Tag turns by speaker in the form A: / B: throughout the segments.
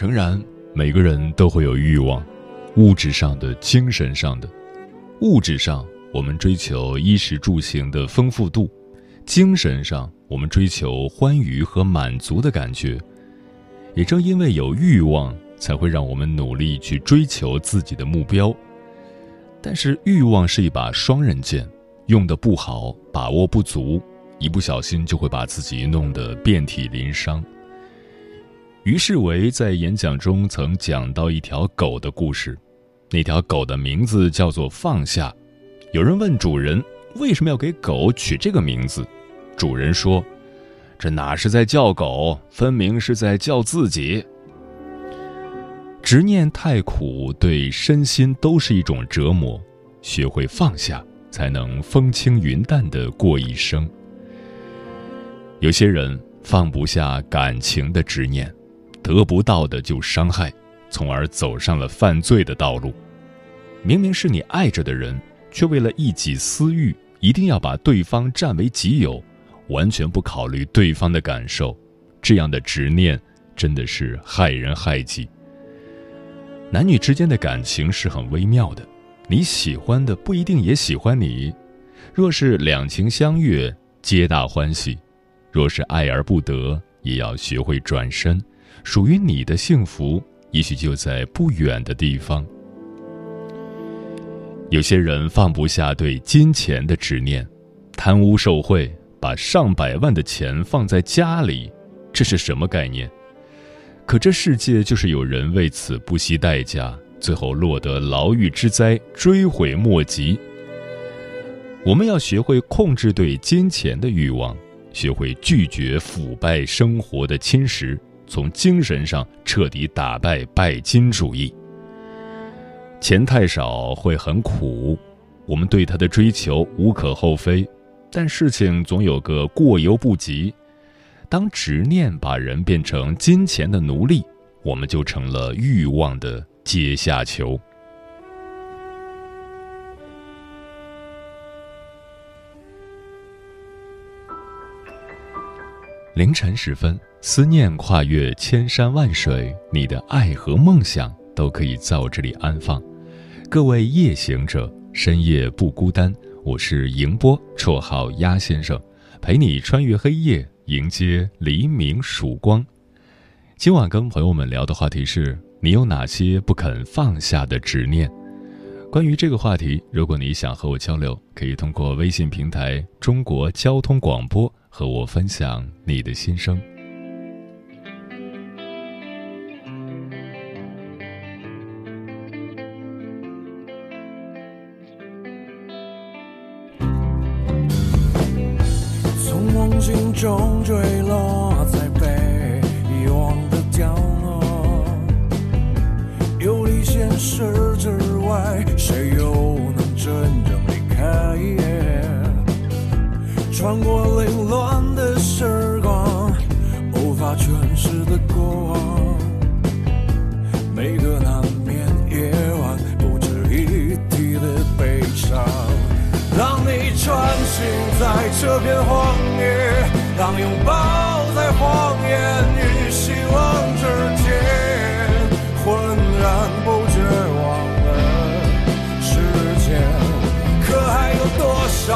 A: 诚然，每个人都会有欲望，物质上的、精神上的。物质上，我们追求衣食住行的丰富度；精神上，我们追求欢愉和满足的感觉。也正因为有欲望，才会让我们努力去追求自己的目标。但是，欲望是一把双刃剑，用的不好，把握不足，一不小心就会把自己弄得遍体鳞伤。于世维在演讲中曾讲到一条狗的故事，那条狗的名字叫做放下。有人问主人为什么要给狗取这个名字，主人说：“这哪是在叫狗，分明是在叫自己。”执念太苦，对身心都是一种折磨。学会放下，才能风轻云淡的过一生。有些人放不下感情的执念。得不到的就伤害，从而走上了犯罪的道路。明明是你爱着的人，却为了一己私欲，一定要把对方占为己有，完全不考虑对方的感受。这样的执念真的是害人害己。男女之间的感情是很微妙的，你喜欢的不一定也喜欢你。若是两情相悦，皆大欢喜；若是爱而不得，也要学会转身。属于你的幸福，也许就在不远的地方。有些人放不下对金钱的执念，贪污受贿，把上百万的钱放在家里，这是什么概念？可这世界就是有人为此不惜代价，最后落得牢狱之灾，追悔莫及。我们要学会控制对金钱的欲望，学会拒绝腐败生活的侵蚀。从精神上彻底打败拜金主义。钱太少会很苦，我们对他的追求无可厚非，但事情总有个过犹不及。当执念把人变成金钱的奴隶，我们就成了欲望的阶下囚。凌晨时分。思念跨越千山万水，你的爱和梦想都可以在我这里安放。各位夜行者，深夜不孤单。我是迎波，绰号鸭先生，陪你穿越黑夜，迎接黎明曙光。今晚跟朋友们聊的话题是：你有哪些不肯放下的执念？关于这个话题，如果你想和我交流，可以通过微信平台“中国交通广播”和我分享你的心声。
B: 从梦境中坠落在被遗忘的角落，游离现实之外，谁又能真正离开？穿过凌乱的时光，无法诠释的过往，每个难眠夜晚，不值一提的悲伤。当你穿行在这片荒野。当拥抱在谎言与希望之间，浑然不觉忘了时间。可还有多少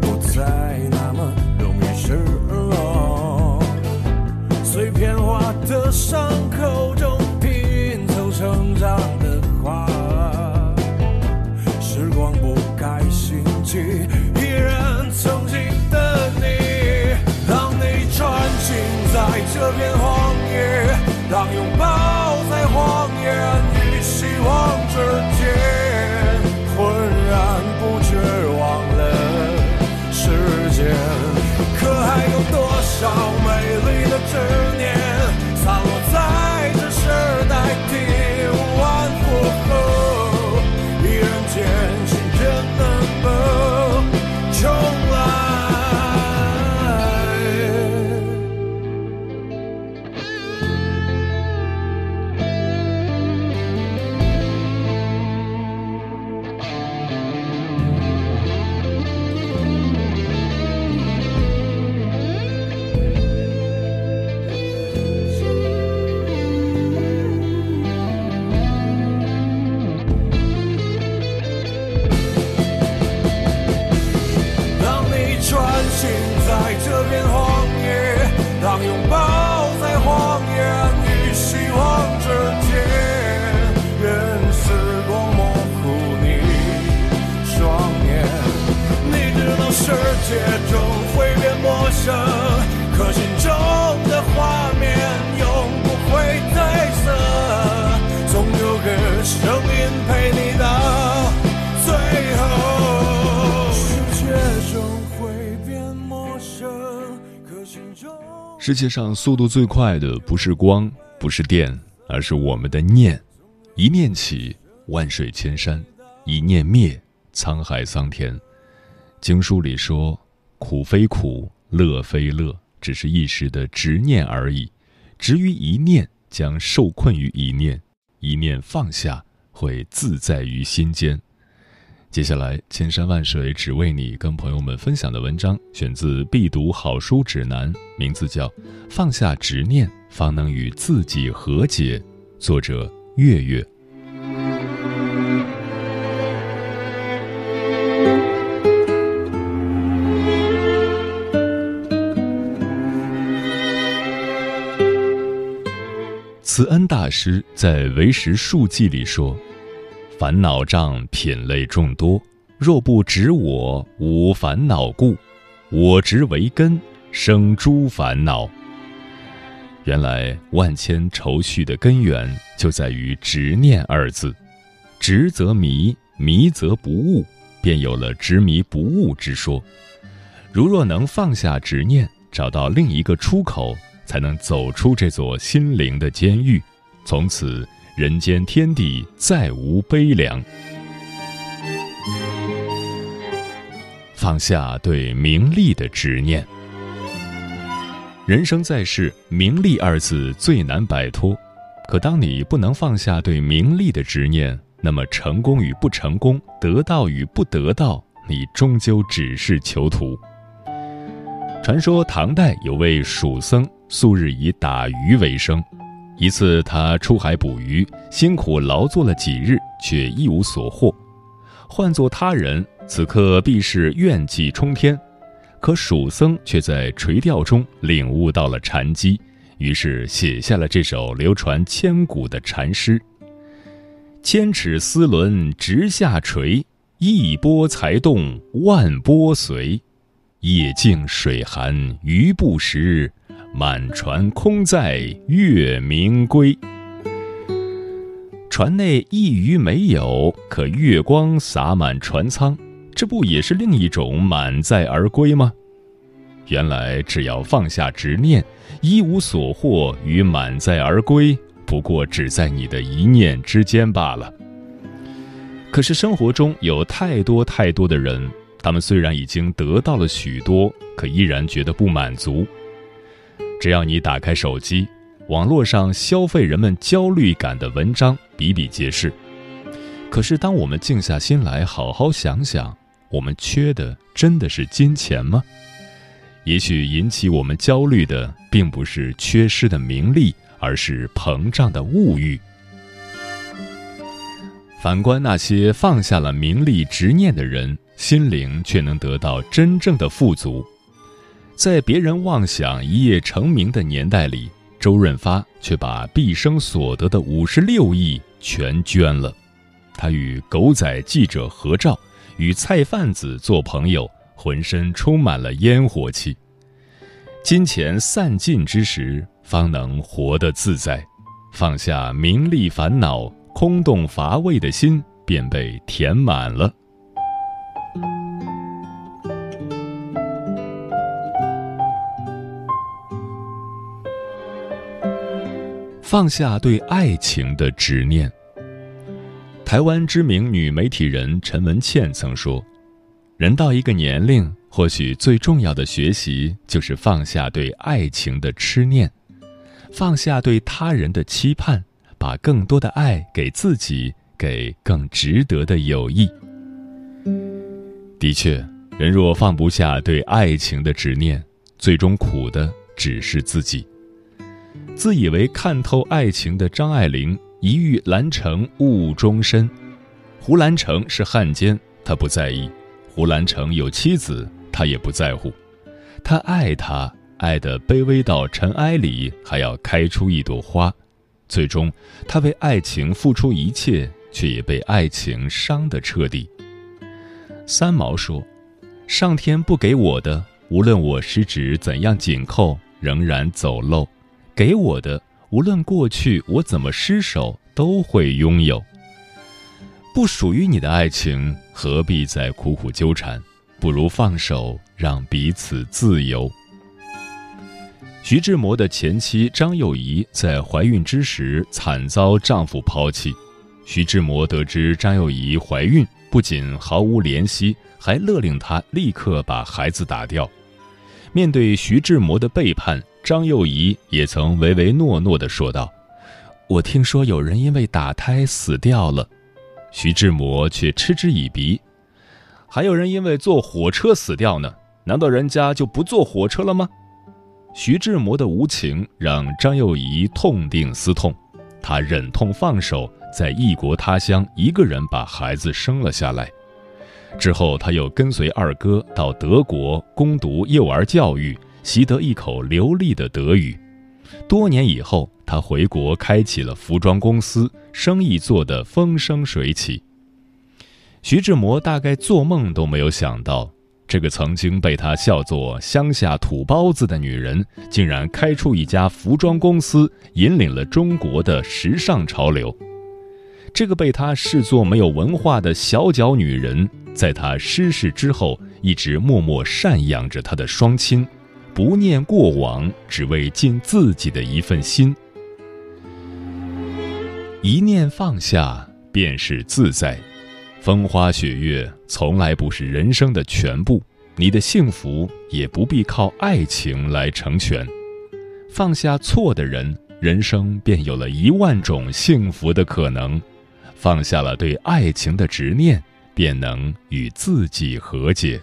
B: 不再那么容易失落。碎片化的伤口世界
A: 上速度最快的不是光，不是电，而是我们的念。一念起，万水千山；一念灭，沧海桑田。经书里说：“苦非苦，乐非乐，只是一时的执念而已。执于一念，将受困于一念；一念放下，会自在于心间。”接下来，千山万水只为你，跟朋友们分享的文章选自《必读好书指南》，名字叫《放下执念，方能与自己和解》，作者月月。慈恩大师在《唯识述记》里说。烦恼障品类众多，若不执我，无烦恼故；我执为根，生诸烦恼。原来万千愁绪的根源就在于执念二字，执则迷，迷则不悟，便有了执迷不悟之说。如若能放下执念，找到另一个出口，才能走出这座心灵的监狱，从此。人间天地再无悲凉，放下对名利的执念。人生在世，名利二字最难摆脱。可当你不能放下对名利的执念，那么成功与不成功，得到与不得到，你终究只是囚徒。传说唐代有位蜀僧，素日以打鱼为生。一次，他出海捕鱼，辛苦劳作了几日，却一无所获。换做他人，此刻必是怨气冲天。可蜀僧却在垂钓中领悟到了禅机，于是写下了这首流传千古的禅诗：“千尺丝纶直下垂，一波才动万波随。夜静水寒鱼不食。”满船空载月明归。船内一鱼没有，可月光洒满船舱，这不也是另一种满载而归吗？原来只要放下执念，一无所获与满载而归，不过只在你的一念之间罢了。可是生活中有太多太多的人，他们虽然已经得到了许多，可依然觉得不满足。只要你打开手机，网络上消费人们焦虑感的文章比比皆是。可是，当我们静下心来好好想想，我们缺的真的是金钱吗？也许引起我们焦虑的，并不是缺失的名利，而是膨胀的物欲。反观那些放下了名利执念的人，心灵却能得到真正的富足。在别人妄想一夜成名的年代里，周润发却把毕生所得的五十六亿全捐了。他与狗仔记者合照，与菜贩子做朋友。浑身充满了烟火气，金钱散尽之时，方能活得自在，放下名利烦恼，空洞乏味的心便被填满了。放下对爱情的执念。台湾知名女媒体人陈文茜曾说。人到一个年龄，或许最重要的学习就是放下对爱情的痴念，放下对他人的期盼，把更多的爱给自己，给更值得的友谊。的确，人若放不下对爱情的执念，最终苦的只是自己。自以为看透爱情的张爱玲，一遇兰城误终身。胡兰成是汉奸，她不在意。胡兰成有妻子，他也不在乎。他爱她，爱得卑微到尘埃里还要开出一朵花。最终，他为爱情付出一切，却也被爱情伤得彻底。三毛说：“上天不给我的，无论我十指怎样紧扣，仍然走漏；给我的，无论过去我怎么失手，都会拥有。”不属于你的爱情，何必再苦苦纠缠？不如放手，让彼此自由。徐志摩的前妻张幼仪在怀孕之时惨遭丈夫抛弃，徐志摩得知张幼仪怀孕，不仅毫无怜惜，还勒令她立刻把孩子打掉。面对徐志摩的背叛，张幼仪也曾唯唯诺诺地说道：“我听说有人因为打胎死掉了。”徐志摩却嗤之以鼻，还有人因为坐火车死掉呢？难道人家就不坐火车了吗？徐志摩的无情让张幼仪痛定思痛，她忍痛放手，在异国他乡一个人把孩子生了下来。之后，他又跟随二哥到德国攻读幼儿教育，习得一口流利的德语。多年以后。他回国开启了服装公司，生意做得风生水起。徐志摩大概做梦都没有想到，这个曾经被他笑作乡下土包子的女人，竟然开出一家服装公司，引领了中国的时尚潮流。这个被他视作没有文化的小脚女人，在他失势之后，一直默默赡养着他的双亲，不念过往，只为尽自己的一份心。一念放下，便是自在。风花雪月从来不是人生的全部，你的幸福也不必靠爱情来成全。放下错的人，人生便有了一万种幸福的可能。放下了对爱情的执念，便能与自己和解。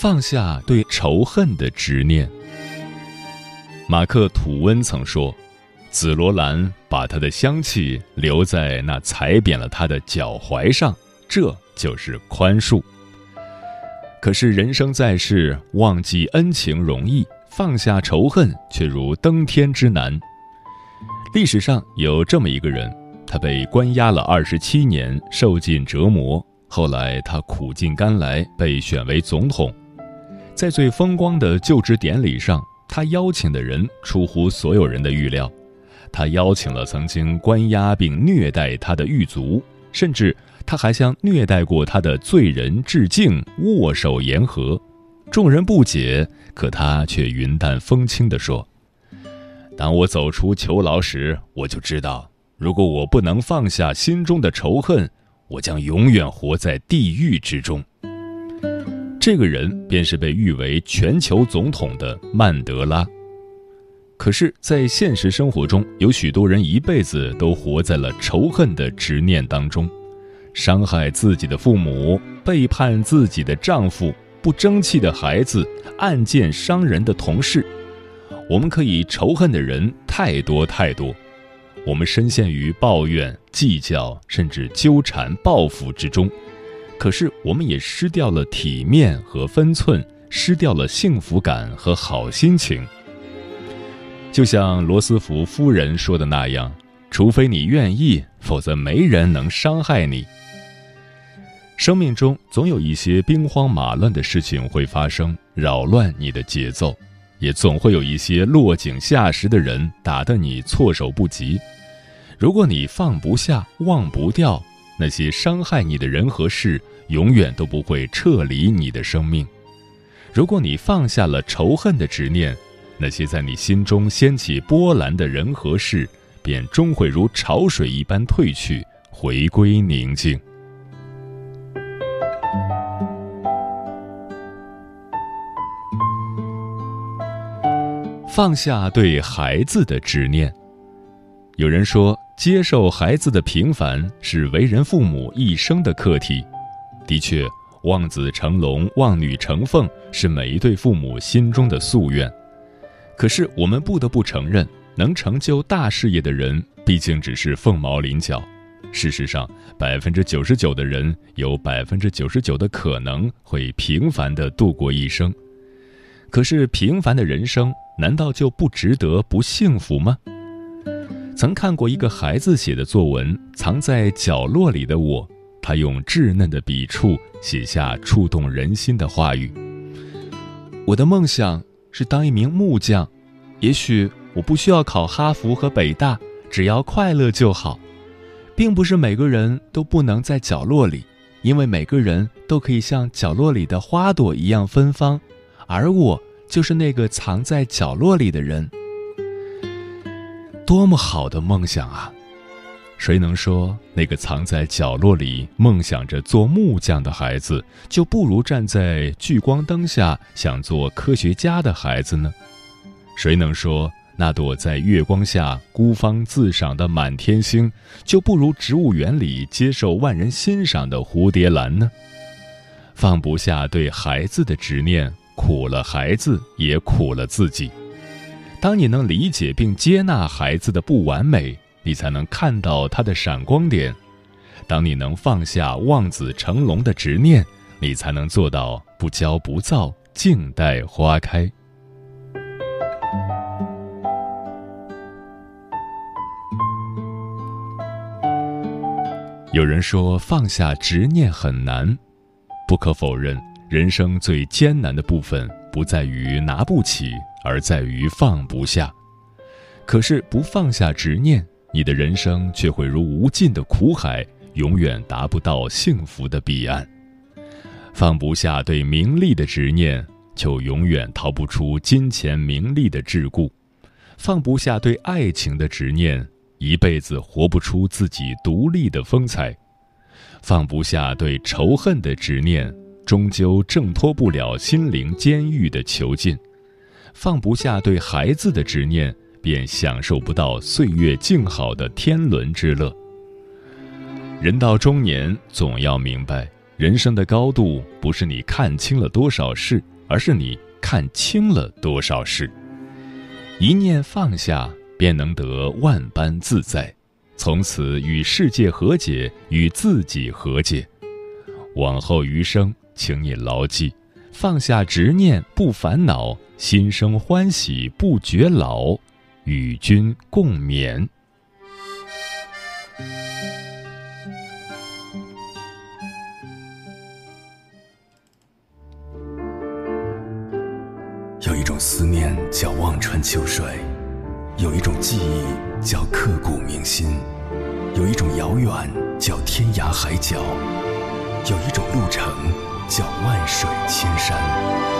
A: 放下对仇恨的执念。马克·吐温曾说：“紫罗兰把它的香气留在那踩扁了他的脚踝上，这就是宽恕。”可是人生在世，忘记恩情容易，放下仇恨却如登天之难。历史上有这么一个人，他被关押了二十七年，受尽折磨，后来他苦尽甘来，被选为总统。在最风光的就职典礼上，他邀请的人出乎所有人的预料。他邀请了曾经关押并虐待他的狱卒，甚至他还向虐待过他的罪人致敬，握手言和。众人不解，可他却云淡风轻地说：“当我走出囚牢时，我就知道，如果我不能放下心中的仇恨，我将永远活在地狱之中。这个人便是被誉为全球总统的曼德拉。可是，在现实生活中，有许多人一辈子都活在了仇恨的执念当中，伤害自己的父母，背叛自己的丈夫，不争气的孩子，暗箭伤人的同事。我们可以仇恨的人太多太多，我们深陷于抱怨、计较，甚至纠缠、报复之中。可是，我们也失掉了体面和分寸，失掉了幸福感和好心情。就像罗斯福夫人说的那样：“除非你愿意，否则没人能伤害你。”生命中总有一些兵荒马乱的事情会发生，扰乱你的节奏；也总会有一些落井下石的人打得你措手不及。如果你放不下、忘不掉那些伤害你的人和事，永远都不会撤离你的生命。如果你放下了仇恨的执念，那些在你心中掀起波澜的人和事，便终会如潮水一般退去，回归宁静。放下对孩子的执念。有人说，接受孩子的平凡是为人父母一生的课题。的确，望子成龙、望女成凤是每一对父母心中的夙愿。可是，我们不得不承认，能成就大事业的人毕竟只是凤毛麟角。事实上，百分之九十九的人有百分之九十九的可能会平凡的度过一生。可是，平凡的人生难道就不值得不幸福吗？曾看过一个孩子写的作文《藏在角落里的我》。他用稚嫩的笔触写下触动人心的话语。我的梦想是当一名木匠，也许我不需要考哈佛和北大，只要快乐就好。并不是每个人都不能在角落里，因为每个人都可以像角落里的花朵一样芬芳，而我就是那个藏在角落里的人。多么好的梦想啊！谁能说那个藏在角落里梦想着做木匠的孩子，就不如站在聚光灯下想做科学家的孩子呢？谁能说那朵在月光下孤芳自赏的满天星，就不如植物园里接受万人欣赏的蝴蝶兰呢？放不下对孩子的执念，苦了孩子，也苦了自己。当你能理解并接纳孩子的不完美。你才能看到它的闪光点。当你能放下望子成龙的执念，你才能做到不骄不躁，静待花开。有人说放下执念很难，不可否认，人生最艰难的部分不在于拿不起，而在于放不下。可是不放下执念。你的人生却会如无尽的苦海，永远达不到幸福的彼岸。放不下对名利的执念，就永远逃不出金钱名利的桎梏；放不下对爱情的执念，一辈子活不出自己独立的风采；放不下对仇恨的执念，终究挣脱不了心灵监狱的囚禁；放不下对孩子的执念。便享受不到岁月静好的天伦之乐。人到中年，总要明白，人生的高度不是你看清了多少事，而是你看清了多少事。一念放下，便能得万般自在，从此与世界和解，与自己和解。往后余生，请你牢记：放下执念，不烦恼；心生欢喜，不觉老。与君共勉。
C: 有一种思念叫望穿秋水，有一种记忆叫刻骨铭心，有一种遥远叫天涯海角，有一种路程叫万水千山。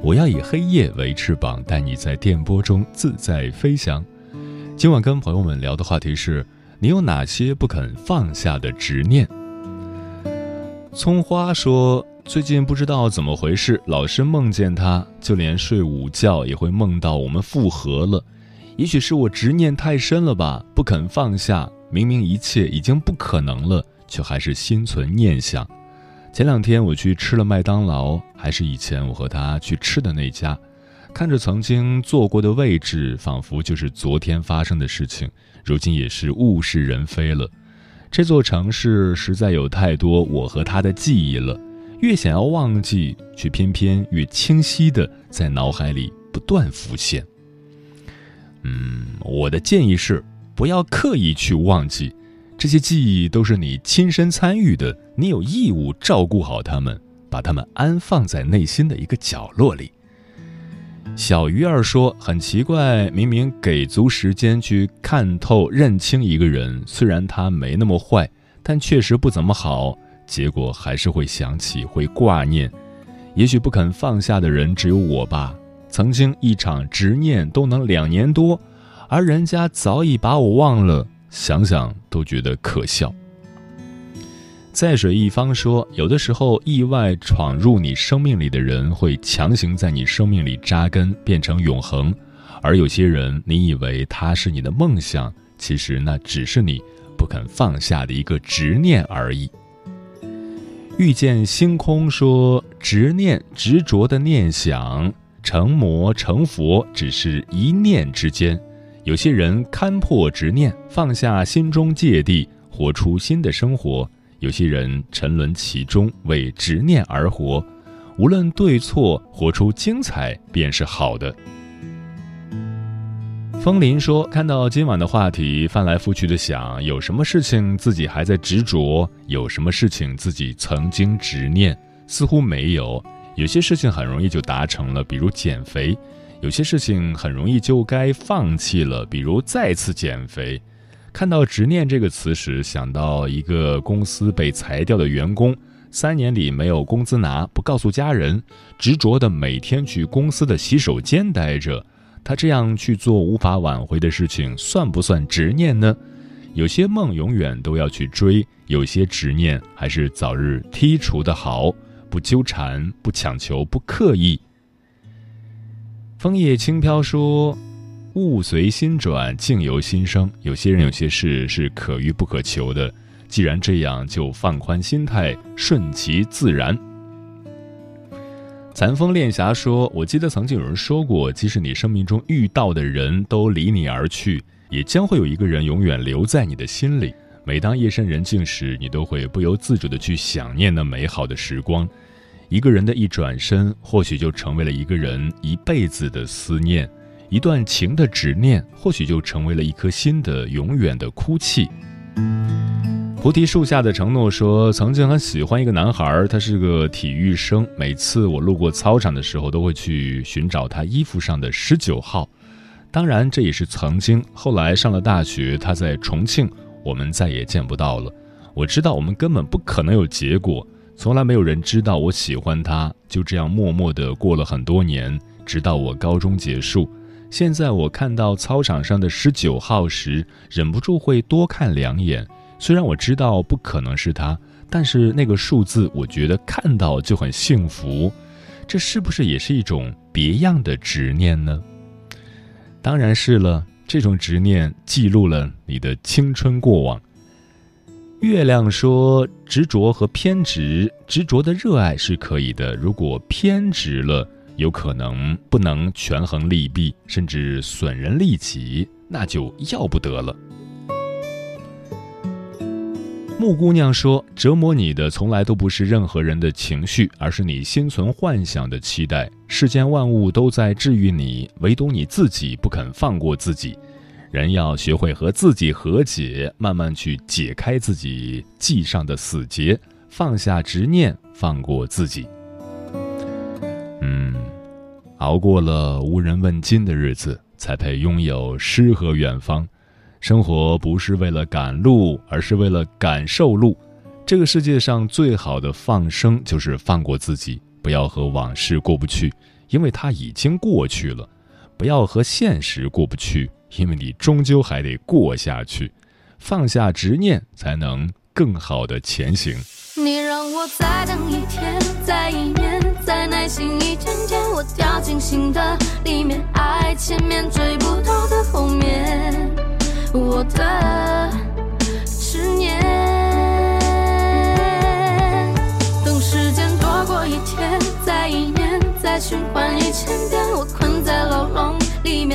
A: 我要以黑夜为翅膀，带你在电波中自在飞翔。今晚跟朋友们聊的话题是：你有哪些不肯放下的执念？葱花说，最近不知道怎么回事，老是梦见他，就连睡午觉也会梦到我们复合了。也许是我执念太深了吧，不肯放下。明明一切已经不可能了，却还是心存念想。前两天我去吃了麦当劳，还是以前我和他去吃的那家。看着曾经坐过的位置，仿佛就是昨天发生的事情，如今也是物是人非了。这座城市实在有太多我和他的记忆了，越想要忘记，却偏偏越清晰的在脑海里不断浮现。嗯，我的建议是，不要刻意去忘记，这些记忆都是你亲身参与的，你有义务照顾好他们，把他们安放在内心的一个角落里。小鱼儿说：“很奇怪，明明给足时间去看透、认清一个人，虽然他没那么坏，但确实不怎么好，结果还是会想起、会挂念。也许不肯放下的人只有我吧。”曾经一场执念都能两年多，而人家早已把我忘了，想想都觉得可笑。在水一方说，有的时候意外闯入你生命里的人会强行在你生命里扎根，变成永恒；而有些人，你以为他是你的梦想，其实那只是你不肯放下的一个执念而已。遇见星空说，执念执着的念想。成魔成佛只是一念之间，有些人看破执念，放下心中芥蒂，活出新的生活；有些人沉沦其中，为执念而活。无论对错，活出精彩便是好的。风林说：“看到今晚的话题，翻来覆去的想，有什么事情自己还在执着？有什么事情自己曾经执念？似乎没有。”有些事情很容易就达成了，比如减肥；有些事情很容易就该放弃了，比如再次减肥。看到“执念”这个词时，想到一个公司被裁掉的员工，三年里没有工资拿，不告诉家人，执着的每天去公司的洗手间待着。他这样去做无法挽回的事情，算不算执念呢？有些梦永远都要去追，有些执念还是早日剔除的好。不纠缠，不强求，不刻意。枫叶轻飘说：“物随心转，境由心生。有些人，有些事是可遇不可求的。既然这样，就放宽心态，顺其自然。”残风恋霞说：“我记得曾经有人说过，即使你生命中遇到的人都离你而去，也将会有一个人永远留在你的心里。”每当夜深人静时，你都会不由自主的去想念那美好的时光。一个人的一转身，或许就成为了一个人一辈子的思念；一段情的执念，或许就成为了一颗心的永远的哭泣。菩提树下的承诺说，曾经很喜欢一个男孩，他是个体育生。每次我路过操场的时候，都会去寻找他衣服上的十九号。当然，这也是曾经。后来上了大学，他在重庆。我们再也见不到了。我知道我们根本不可能有结果，从来没有人知道我喜欢他。就这样默默地过了很多年，直到我高中结束。现在我看到操场上的十九号时，忍不住会多看两眼。虽然我知道不可能是他，但是那个数字，我觉得看到就很幸福。这是不是也是一种别样的执念呢？当然是了。这种执念记录了你的青春过往。月亮说：“执着和偏执，执着的热爱是可以的；如果偏执了，有可能不能权衡利弊，甚至损人利己，那就要不得了。”木姑娘说：“折磨你的从来都不是任何人的情绪，而是你心存幻想的期待。世间万物都在治愈你，唯独你自己不肯放过自己。人要学会和自己和解，慢慢去解开自己系上的死结，放下执念，放过自己。嗯，熬过了无人问津的日子，才配拥有诗和远方。生活不是为了赶路，而是为了感受路。这个世界上最好的放生，就是放过自己，不要和往事过不去，因为它已经过去了；不要和现实过不去。因为你终究还得过下去，放下执念，才能更好的前行。
D: 你让我再等一天，再一年，再耐心一天天，我掉进新的里面，爱前面追不到的后面，我的执念。等时间多过一天，再一年，再循环一千遍，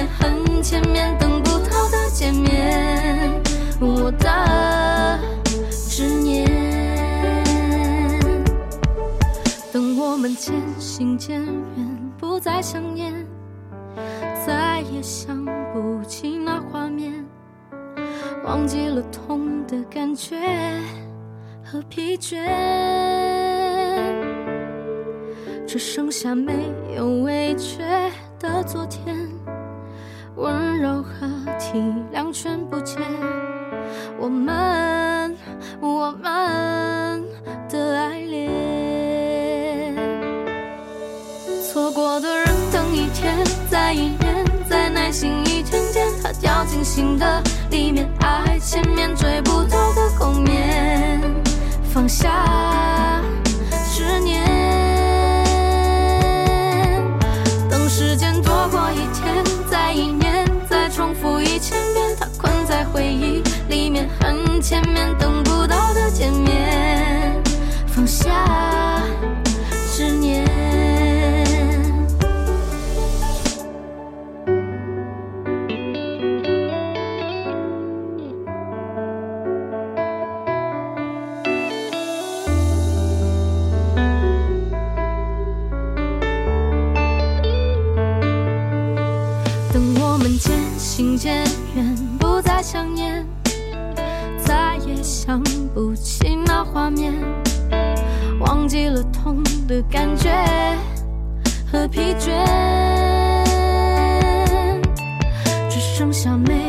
D: 很前面等不到的见面，我的执念。等我们渐行渐远，不再想念，再也想不起那画面，忘记了痛的感觉和疲倦，只剩下没有味觉的昨天。温柔和体谅全不见，我们我们的爱恋。错过的人，等一天，再一年，再耐心一天天，他掉进新的里面，爱前面追不到的后面，放下再也想不起那画面，忘记了痛的感觉和疲倦，只剩下没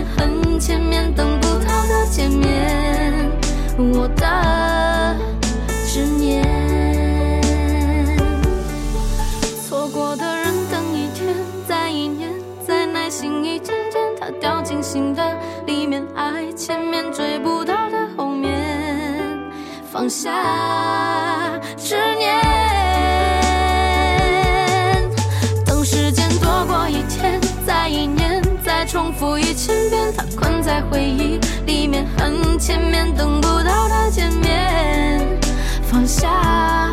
D: 面，很前面等不到的见面，我的执念。错过的人，等一天，再一年，再耐心一点点，他。掉进新的里面，爱前面追不到的后面，放下执念。复一千遍，他困在回忆里面，很前面等不到他见面，放下。